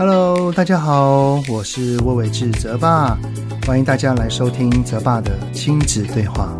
Hello，大家好，我是魏伟志泽爸，欢迎大家来收听泽爸的亲子对话。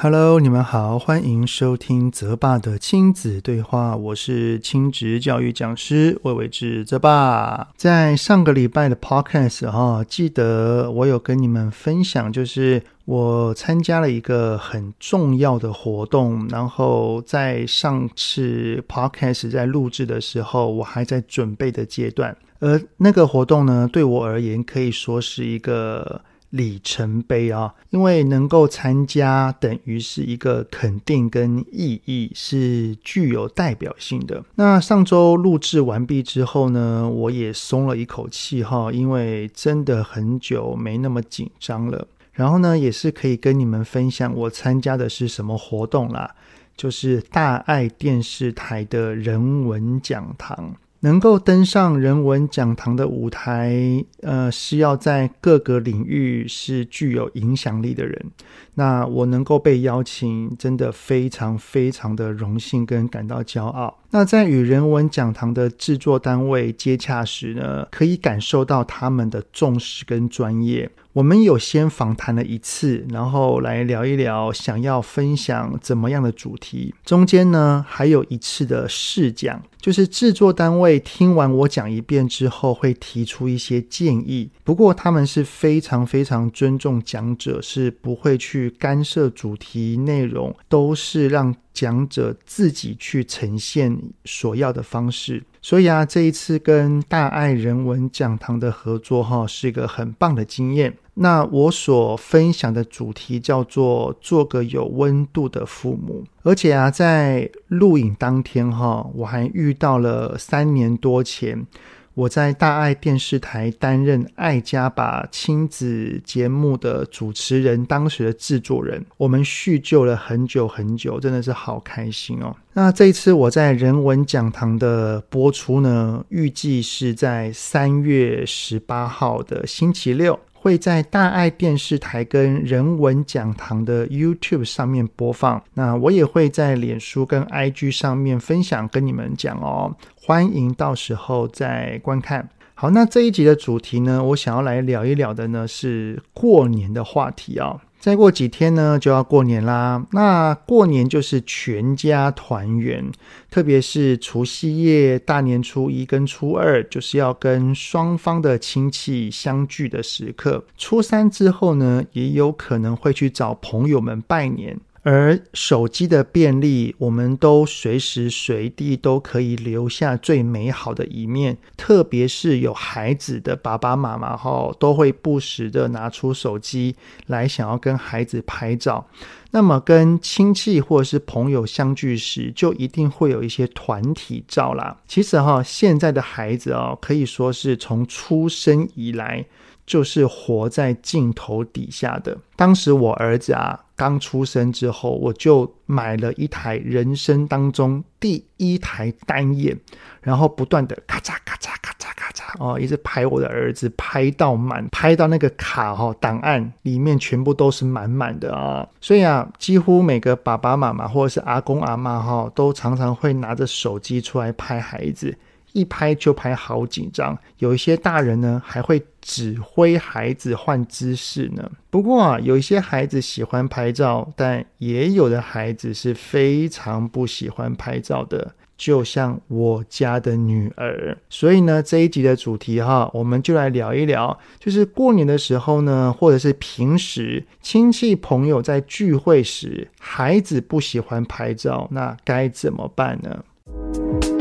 Hello，你们好，欢迎收听泽爸的亲子对话。我是亲职教育讲师魏玮志泽爸。在上个礼拜的 Podcast 哈，记得我有跟你们分享，就是我参加了一个很重要的活动。然后在上次 Podcast 在录制的时候，我还在准备的阶段。而那个活动呢，对我而言可以说是一个。里程碑啊，因为能够参加，等于是一个肯定跟意义，是具有代表性的。那上周录制完毕之后呢，我也松了一口气哈，因为真的很久没那么紧张了。然后呢，也是可以跟你们分享我参加的是什么活动啦，就是大爱电视台的人文讲堂。能够登上人文讲堂的舞台，呃，是要在各个领域是具有影响力的人。那我能够被邀请，真的非常非常的荣幸跟感到骄傲。那在与人文讲堂的制作单位接洽时呢，可以感受到他们的重视跟专业。我们有先访谈了一次，然后来聊一聊想要分享怎么样的主题。中间呢，还有一次的试讲，就是制作单位听完我讲一遍之后，会提出一些建议。不过他们是非常非常尊重讲者，是不会去干涉主题内容，都是让讲者自己去呈现所要的方式。所以啊，这一次跟大爱人文讲堂的合作哈，是一个很棒的经验。那我所分享的主题叫做“做个有温度的父母”，而且啊，在录影当天哈，我还遇到了三年多前我在大爱电视台担任《爱家吧》亲子节目的主持人，当时的制作人，我们叙旧了很久很久，真的是好开心哦。那这一次我在人文讲堂的播出呢，预计是在三月十八号的星期六。会在大爱电视台跟人文讲堂的 YouTube 上面播放，那我也会在脸书跟 IG 上面分享跟你们讲哦，欢迎到时候再观看。好，那这一集的主题呢，我想要来聊一聊的呢是过年的话题哦。再过几天呢，就要过年啦。那过年就是全家团圆，特别是除夕夜、大年初一跟初二，就是要跟双方的亲戚相聚的时刻。初三之后呢，也有可能会去找朋友们拜年。而手机的便利，我们都随时随地都可以留下最美好的一面。特别是有孩子的爸爸妈妈哈，都会不时的拿出手机来想要跟孩子拍照。那么跟亲戚或者是朋友相聚时，就一定会有一些团体照啦。其实哈，现在的孩子哦，可以说是从出生以来就是活在镜头底下的。当时我儿子啊。刚出生之后，我就买了一台人生当中第一台单眼，然后不断的咔嚓咔嚓咔嚓咔嚓哦，一直拍我的儿子，拍到满，拍到那个卡哈档案里面全部都是满满的啊！所以啊，几乎每个爸爸妈妈或者是阿公阿妈哈，都常常会拿着手机出来拍孩子。一拍就拍好紧张，有一些大人呢还会指挥孩子换姿势呢。不过啊，有一些孩子喜欢拍照，但也有的孩子是非常不喜欢拍照的，就像我家的女儿。所以呢，这一集的主题哈，我们就来聊一聊，就是过年的时候呢，或者是平时亲戚朋友在聚会时，孩子不喜欢拍照，那该怎么办呢？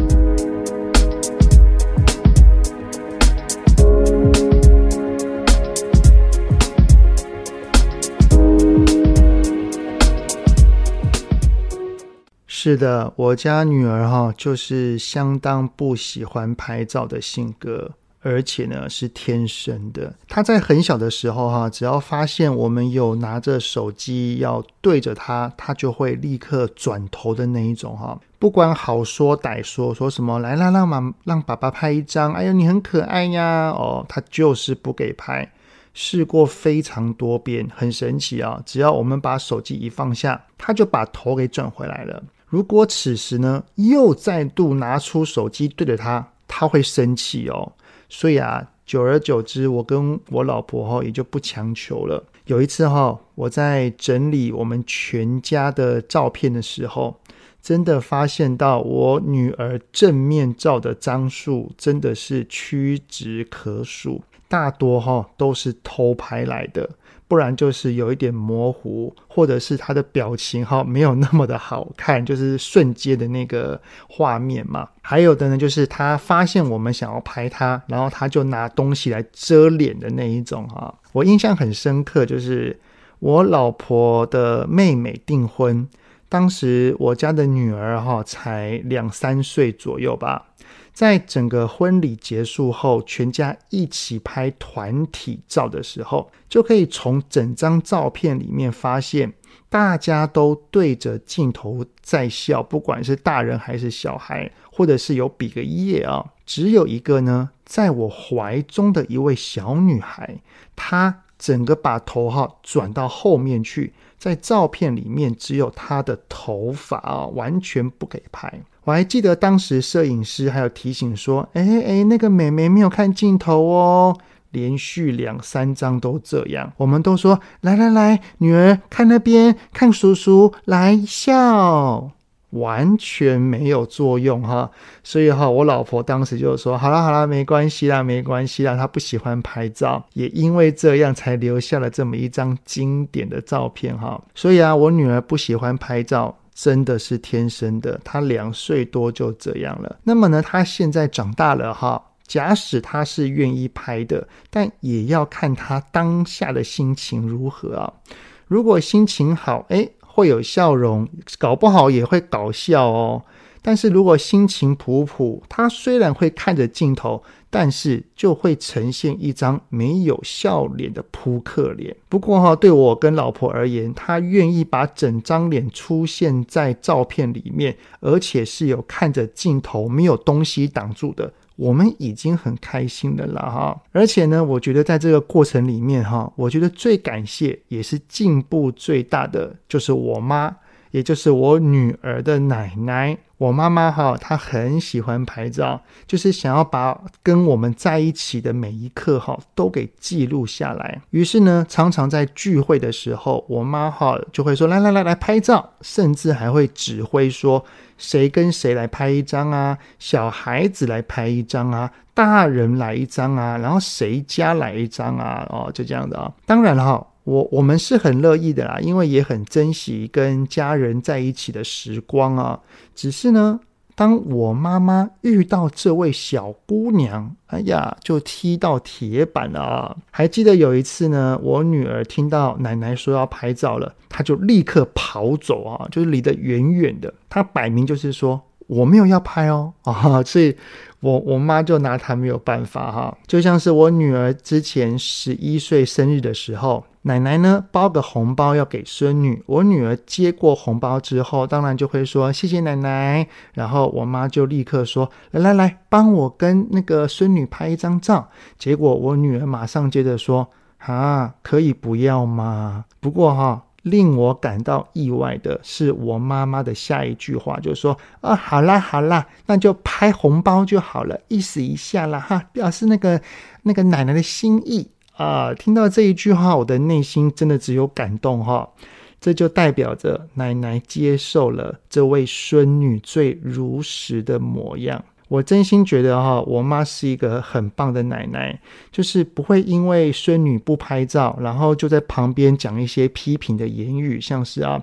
是的，我家女儿哈，就是相当不喜欢拍照的性格，而且呢是天生的。她在很小的时候哈，只要发现我们有拿着手机要对着她，她就会立刻转头的那一种哈。不管好说歹说，说什么来啦，让妈让爸爸拍一张，哎呦你很可爱呀，哦，她就是不给拍。试过非常多遍，很神奇啊！只要我们把手机一放下，他就把头给转回来了。如果此时呢，又再度拿出手机对着他，他会生气哦。所以啊，久而久之，我跟我老婆哈也就不强求了。有一次哈，我在整理我们全家的照片的时候，真的发现到我女儿正面照的张数真的是屈指可数。大多哈都是偷拍来的，不然就是有一点模糊，或者是他的表情哈没有那么的好看，就是瞬间的那个画面嘛。还有的呢，就是他发现我们想要拍他，然后他就拿东西来遮脸的那一种哈。我印象很深刻，就是我老婆的妹妹订婚，当时我家的女儿哈才两三岁左右吧。在整个婚礼结束后，全家一起拍团体照的时候，就可以从整张照片里面发现，大家都对着镜头在笑，不管是大人还是小孩，或者是有比个耶啊。只有一个呢，在我怀中的一位小女孩，她整个把头哈转到后面去，在照片里面只有她的头发啊，完全不给拍。我还记得当时摄影师还有提醒说：“哎哎，那个妹妹没有看镜头哦。”连续两三张都这样，我们都说：“来来来，女儿看那边，看叔叔来笑。”完全没有作用哈。所以哈，我老婆当时就说：“好了好了，没关系啦，没关系啦。”她不喜欢拍照，也因为这样才留下了这么一张经典的照片哈。所以啊，我女儿不喜欢拍照。真的是天生的，他两岁多就这样了。那么呢，他现在长大了哈，假使他是愿意拍的，但也要看他当下的心情如何啊。如果心情好，诶，会有笑容，搞不好也会搞笑哦。但是如果心情普普，他虽然会看着镜头，但是就会呈现一张没有笑脸的扑克脸。不过哈，对我跟老婆而言，他愿意把整张脸出现在照片里面，而且是有看着镜头，没有东西挡住的，我们已经很开心的了哈。而且呢，我觉得在这个过程里面哈，我觉得最感谢也是进步最大的，就是我妈。也就是我女儿的奶奶，我妈妈哈，她很喜欢拍照，就是想要把跟我们在一起的每一刻哈都给记录下来。于是呢，常常在聚会的时候，我妈哈就会说：“来来来来拍照。”甚至还会指挥说：“谁跟谁来拍一张啊？小孩子来拍一张啊？大人来一张啊？然后谁家来一张啊？哦，就这样的啊。当然了哈。”我我们是很乐意的啦，因为也很珍惜跟家人在一起的时光啊。只是呢，当我妈妈遇到这位小姑娘，哎呀，就踢到铁板了啊！还记得有一次呢，我女儿听到奶奶说要拍照了，她就立刻跑走啊，就是离得远远的。她摆明就是说我没有要拍哦 啊，所以我我妈就拿她没有办法哈。就像是我女儿之前十一岁生日的时候。奶奶呢，包个红包要给孙女，我女儿接过红包之后，当然就会说谢谢奶奶。然后我妈就立刻说：“来来来，帮我跟那个孙女拍一张照。”结果我女儿马上接着说：“啊，可以不要吗？”不过哈，令我感到意外的是，我妈妈的下一句话就说：“啊，好啦好啦，那就拍红包就好了，意思一下啦哈，表示那个那个奶奶的心意。”啊，听到这一句话，我的内心真的只有感动哈。这就代表着奶奶接受了这位孙女最如实的模样。我真心觉得哈，我妈是一个很棒的奶奶，就是不会因为孙女不拍照，然后就在旁边讲一些批评的言语，像是啊，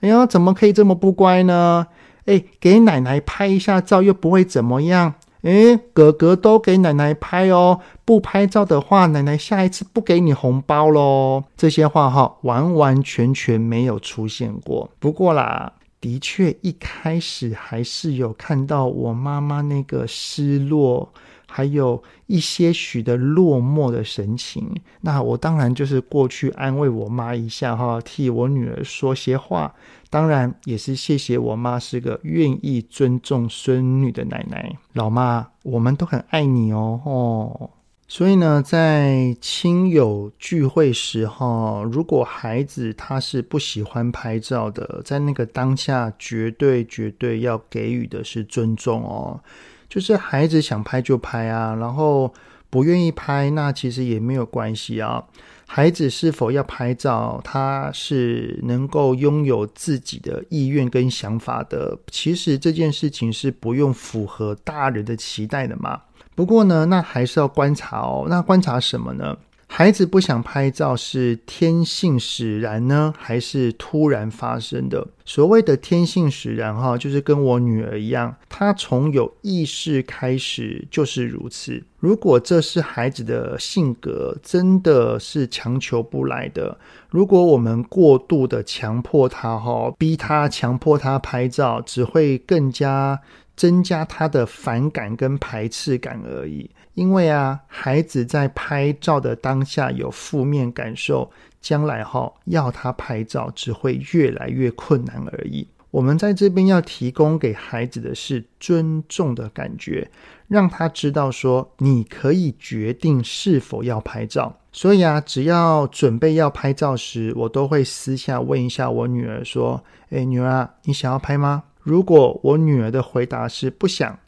哎呀，怎么可以这么不乖呢？哎，给奶奶拍一下照又不会怎么样。诶，哥哥都给奶奶拍哦，不拍照的话，奶奶下一次不给你红包喽。这些话哈，完完全全没有出现过。不过啦，的确一开始还是有看到我妈妈那个失落。还有一些许的落寞的神情，那我当然就是过去安慰我妈一下哈，替我女儿说些话，当然也是谢谢我妈是个愿意尊重孙女的奶奶。老妈，我们都很爱你哦。哦，所以呢，在亲友聚会时哈，如果孩子他是不喜欢拍照的，在那个当下，绝对绝对要给予的是尊重哦。就是孩子想拍就拍啊，然后不愿意拍，那其实也没有关系啊。孩子是否要拍照，他是能够拥有自己的意愿跟想法的。其实这件事情是不用符合大人的期待的嘛。不过呢，那还是要观察哦。那观察什么呢？孩子不想拍照是天性使然呢，还是突然发生的？所谓的天性使然哈，就是跟我女儿一样，她从有意识开始就是如此。如果这是孩子的性格，真的是强求不来的。如果我们过度的强迫她哈，逼她强迫她拍照，只会更加。增加他的反感跟排斥感而已，因为啊，孩子在拍照的当下有负面感受，将来哈要他拍照只会越来越困难而已。我们在这边要提供给孩子的是尊重的感觉，让他知道说你可以决定是否要拍照。所以啊，只要准备要拍照时，我都会私下问一下我女儿说：“诶，女儿啊，你想要拍吗？”如果我女儿的回答是不想，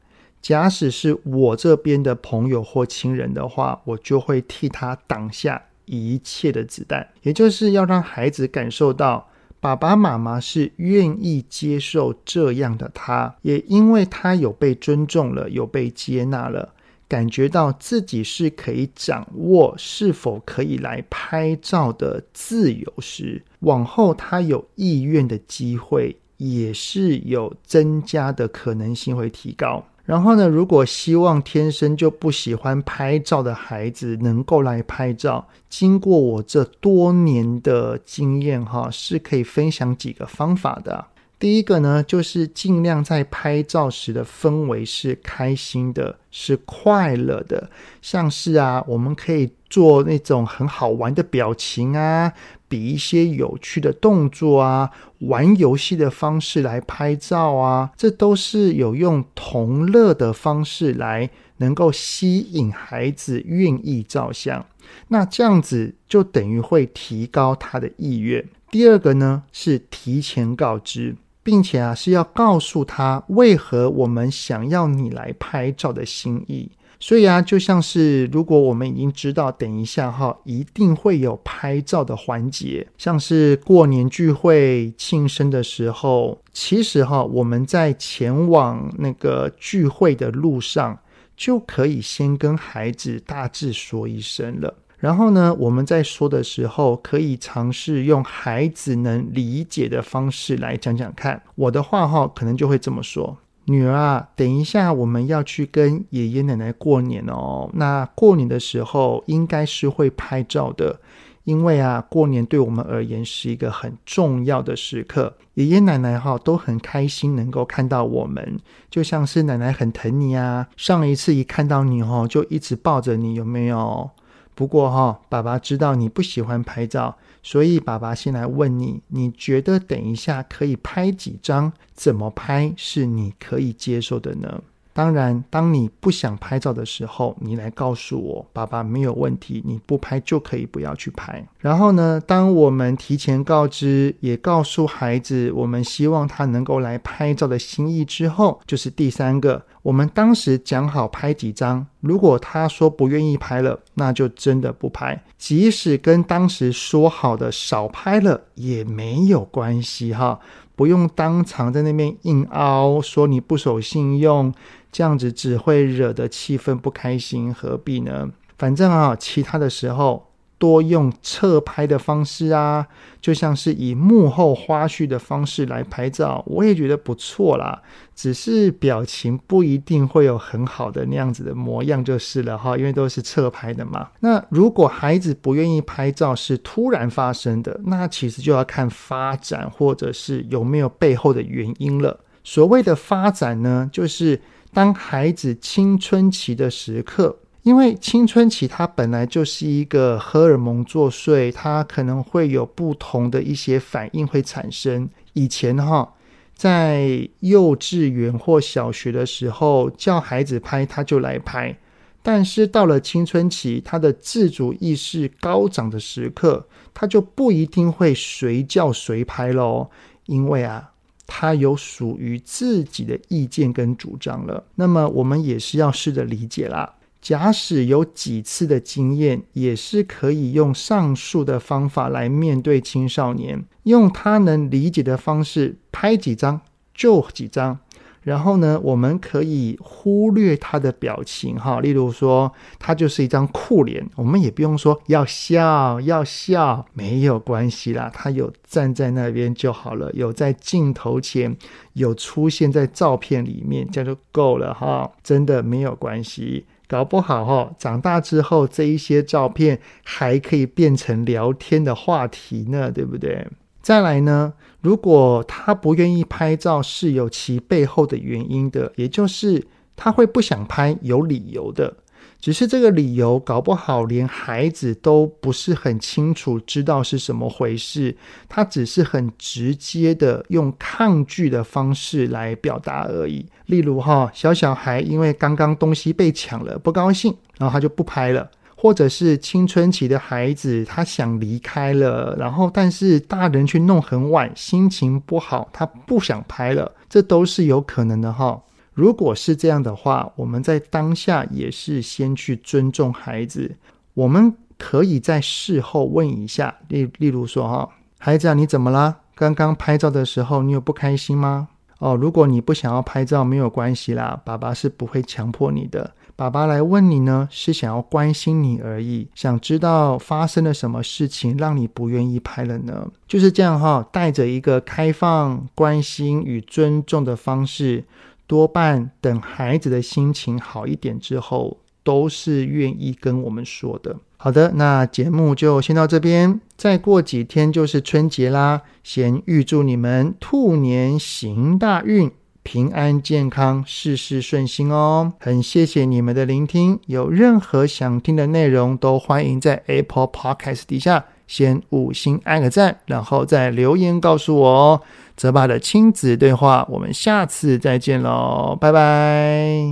假使是我这边的朋友或亲人的话，我就会替她挡下一切的子弹，也就是要让孩子感受到爸爸妈妈是愿意接受这样的他，也因为他有被尊重了，有被接纳了，感觉到自己是可以掌握是否可以来拍照的自由时，往后他有意愿的机会。也是有增加的可能性会提高。然后呢，如果希望天生就不喜欢拍照的孩子能够来拍照，经过我这多年的经验哈，是可以分享几个方法的。第一个呢，就是尽量在拍照时的氛围是开心的，是快乐的。像是啊，我们可以做那种很好玩的表情啊，比一些有趣的动作啊，玩游戏的方式来拍照啊，这都是有用同乐的方式来能够吸引孩子愿意照相。那这样子就等于会提高他的意愿。第二个呢，是提前告知。并且啊，是要告诉他为何我们想要你来拍照的心意。所以啊，就像是如果我们已经知道，等一下哈，一定会有拍照的环节，像是过年聚会、庆生的时候，其实哈，我们在前往那个聚会的路上，就可以先跟孩子大致说一声了。然后呢，我们在说的时候，可以尝试用孩子能理解的方式来讲讲看。我的话哈，可能就会这么说：女儿啊，等一下我们要去跟爷爷奶奶过年哦。那过年的时候应该是会拍照的，因为啊，过年对我们而言是一个很重要的时刻。爷爷奶奶哈都很开心能够看到我们，就像是奶奶很疼你啊。上一次一看到你哦，就一直抱着你，有没有？不过哈，爸爸知道你不喜欢拍照，所以爸爸先来问你，你觉得等一下可以拍几张？怎么拍是你可以接受的呢？当然，当你不想拍照的时候，你来告诉我，爸爸没有问题，你不拍就可以不要去拍。然后呢，当我们提前告知，也告诉孩子，我们希望他能够来拍照的心意之后，就是第三个，我们当时讲好拍几张，如果他说不愿意拍了，那就真的不拍。即使跟当时说好的少拍了也没有关系哈，不用当场在那边硬凹，说你不守信用。这样子只会惹得气氛不开心，何必呢？反正啊，其他的时候多用侧拍的方式啊，就像是以幕后花絮的方式来拍照，我也觉得不错啦。只是表情不一定会有很好的那样子的模样就是了哈，因为都是侧拍的嘛。那如果孩子不愿意拍照是突然发生的，那其实就要看发展或者是有没有背后的原因了。所谓的发展呢，就是。当孩子青春期的时刻，因为青春期它本来就是一个荷尔蒙作祟，它可能会有不同的一些反应会产生。以前哈，在幼稚园或小学的时候，叫孩子拍他就来拍，但是到了青春期，他的自主意识高涨的时刻，他就不一定会随叫随拍喽，因为啊，他有属于自己的意见跟主张了。那么我们也是要试着理解啦。假使有几次的经验，也是可以用上述的方法来面对青少年，用他能理解的方式拍几张就几张。然后呢，我们可以忽略他的表情，哈，例如说他就是一张酷脸，我们也不用说要笑要笑，没有关系啦，他有站在那边就好了，有在镜头前，有出现在照片里面，这样就够了哈，真的没有关系，搞不好哈，长大之后这一些照片还可以变成聊天的话题呢，对不对？再来呢，如果他不愿意拍照，是有其背后的原因的，也就是他会不想拍，有理由的。只是这个理由搞不好连孩子都不是很清楚知道是什么回事，他只是很直接的用抗拒的方式来表达而已。例如哈，小小孩因为刚刚东西被抢了，不高兴，然后他就不拍了。或者是青春期的孩子，他想离开了，然后但是大人去弄很晚，心情不好，他不想拍了，这都是有可能的哈。如果是这样的话，我们在当下也是先去尊重孩子，我们可以在事后问一下，例例如说哈，孩子啊，你怎么啦？刚刚拍照的时候，你有不开心吗？哦，如果你不想要拍照，没有关系啦，爸爸是不会强迫你的。爸爸来问你呢，是想要关心你而已，想知道发生了什么事情让你不愿意拍了呢？就是这样哈，带着一个开放、关心与尊重的方式，多半等孩子的心情好一点之后，都是愿意跟我们说的。好的，那节目就先到这边，再过几天就是春节啦，先预祝你们兔年行大运。平安健康，事事顺心哦！很谢谢你们的聆听，有任何想听的内容，都欢迎在 Apple Podcast 底下先五星按个赞，然后再留言告诉我哦。泽爸的亲子对话，我们下次再见喽，拜拜！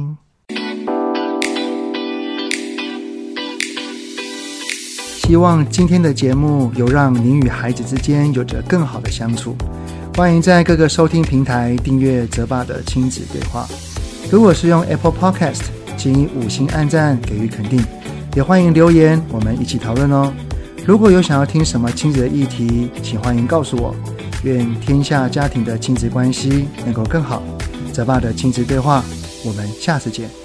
希望今天的节目有让您与孩子之间有着更好的相处。欢迎在各个收听平台订阅泽爸的亲子对话。如果是用 Apple Podcast，请以五星按赞给予肯定，也欢迎留言，我们一起讨论哦。如果有想要听什么亲子的议题，请欢迎告诉我。愿天下家庭的亲子关系能够更好。泽爸的亲子对话，我们下次见。